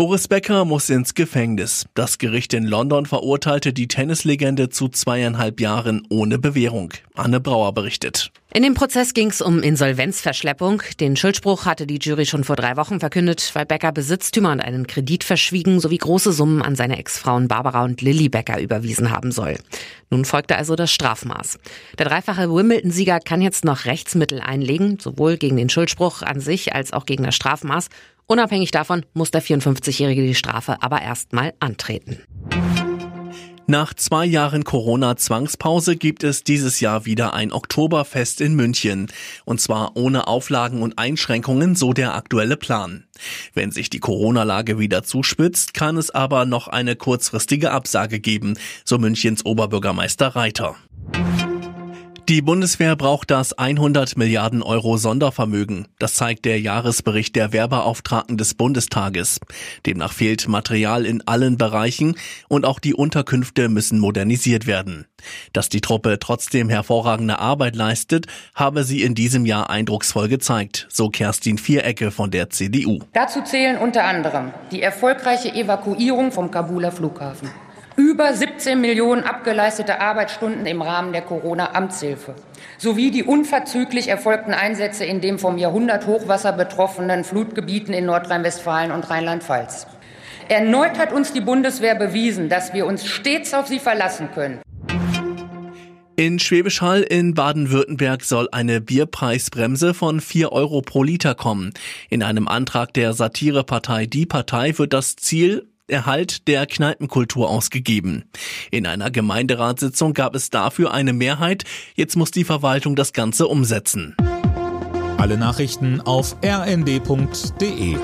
Boris Becker muss ins Gefängnis. Das Gericht in London verurteilte die Tennislegende zu zweieinhalb Jahren ohne Bewährung. Anne Brauer berichtet. In dem Prozess ging es um Insolvenzverschleppung. Den Schuldspruch hatte die Jury schon vor drei Wochen verkündet, weil Becker Besitztümer und einen Kredit verschwiegen sowie große Summen an seine Ex-Frauen Barbara und Lilly Becker überwiesen haben soll. Nun folgte also das Strafmaß. Der dreifache Wimbledon-Sieger kann jetzt noch Rechtsmittel einlegen, sowohl gegen den Schuldspruch an sich als auch gegen das Strafmaß. Unabhängig davon muss der 54-Jährige die Strafe aber erstmal antreten. Nach zwei Jahren Corona-Zwangspause gibt es dieses Jahr wieder ein Oktoberfest in München. Und zwar ohne Auflagen und Einschränkungen, so der aktuelle Plan. Wenn sich die Corona-Lage wieder zuspitzt, kann es aber noch eine kurzfristige Absage geben, so Münchens Oberbürgermeister Reiter. Die Bundeswehr braucht das 100 Milliarden Euro Sondervermögen. Das zeigt der Jahresbericht der Werbeauftragten des Bundestages. Demnach fehlt Material in allen Bereichen und auch die Unterkünfte müssen modernisiert werden. Dass die Truppe trotzdem hervorragende Arbeit leistet, habe sie in diesem Jahr eindrucksvoll gezeigt, so Kerstin Vierecke von der CDU. Dazu zählen unter anderem die erfolgreiche Evakuierung vom Kabuler Flughafen über 17 Millionen abgeleistete Arbeitsstunden im Rahmen der Corona-Amtshilfe sowie die unverzüglich erfolgten Einsätze in den vom Jahrhunderthochwasser betroffenen Flutgebieten in Nordrhein-Westfalen und Rheinland-Pfalz. Erneut hat uns die Bundeswehr bewiesen, dass wir uns stets auf sie verlassen können. In Schwäbisch Hall in Baden-Württemberg soll eine Bierpreisbremse von 4 Euro pro Liter kommen. In einem Antrag der Satirepartei Die Partei wird das Ziel Erhalt der Kneipenkultur ausgegeben. In einer Gemeinderatssitzung gab es dafür eine Mehrheit. Jetzt muss die Verwaltung das Ganze umsetzen. Alle Nachrichten auf rnd.de